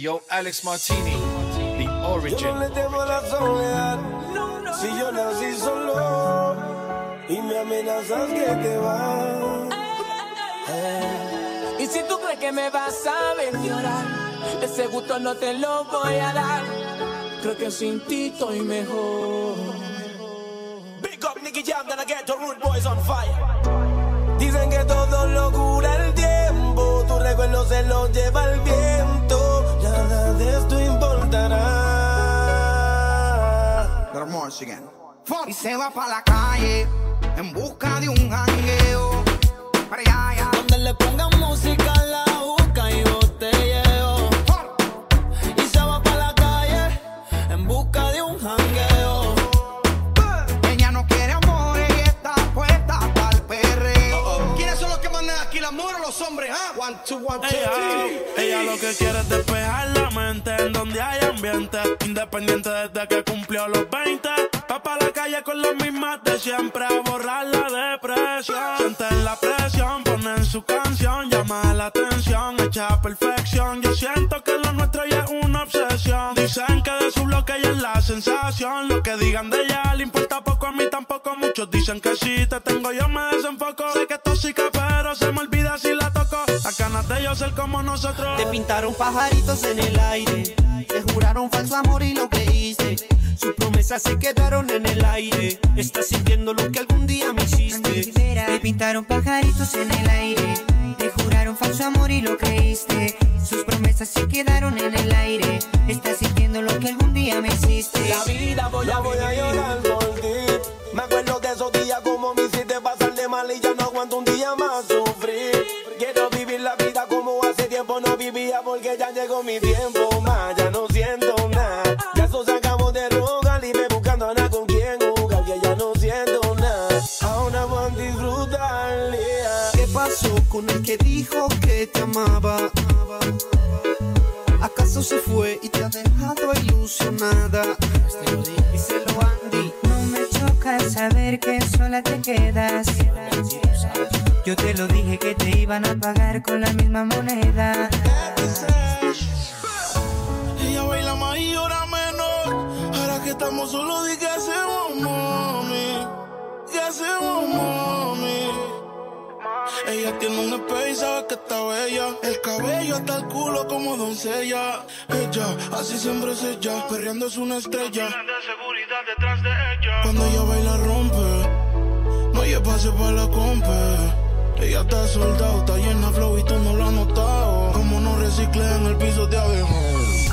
Yo, Alex Martini, the origin. Yo no le temo a la soledad. Si yo nací solo y me amenazas que te vas. Y si tú crees que me vas a ver llorar, ese gusto no te lo voy a dar. Creo que sin ti estoy mejor. Big up Nicky Jam, then I get the rude boys on fire. Dicen que todo lo cura el tiempo, tu recuerdo se lo lleva el viento. Y se va pa' la calle en busca de un jangueo. Para allá, allá. Donde le pongan música, la busca y botelleo. Y se va para la calle en busca de un jangueo. Ella no quiere amor y está puesta para el perreo. ¿Quiénes son los que mandan aquí, las mujeres o los hombres? Ah, one, two, one, two, three. Lo que quiere es despejar la mente en donde hay ambiente. Independiente desde que cumplió los 20. Va pa' la calle con las mismas de siempre a borrar la depresión. Sienten la presión, ponen su canción, llama la atención, hecha perfección. Yo siento que lo nuestro ya es una obsesión. Dicen que de su bloque es la sensación. Lo que digan de ella le importa Muchos dicen que si te tengo yo me desenfoco. Sé que es tóxica, pero se me olvida si la toco. Las ganas de yo ser como nosotros. Te pintaron pajaritos en el aire. Te juraron falso amor y lo creíste. Sus promesas se quedaron en el aire. Estás sintiendo lo que algún día me hiciste. Te pintaron pajaritos en el aire. Te juraron falso amor y lo creíste. Sus promesas se quedaron en el aire. Estás sintiendo lo que algún día me hiciste. La vida voy a voy a llorar por ti. Vivir la vida como hace tiempo no vivía porque ya llegó mi tiempo más. Ya no siento nada. Ya eso se acabó de rogar y me buscando nada con quien jugar que ya no siento nada. Ahora voy a disfrutar. yeah. ¿Qué pasó con el que dijo que te amaba? ¿Acaso se fue y te ha dejado ilusionada? Saber que sola te quedas. Yo te lo dije que te iban a pagar con la misma moneda. Ella baila más y llora menos. Ahora que estamos solos, di qué hacemos, mami. ¿Qué hacemos, mami? Ella tiene un espejo y sabe que está bella. El cabello hasta el culo como doncella. Ella, así siempre es ella. Perreando es una estrella. de seguridad detrás de ella. Ella espacio para la compa. Ella está soldado, está llena flow y tú no lo has notado. Como no reciclé en el piso de abejo.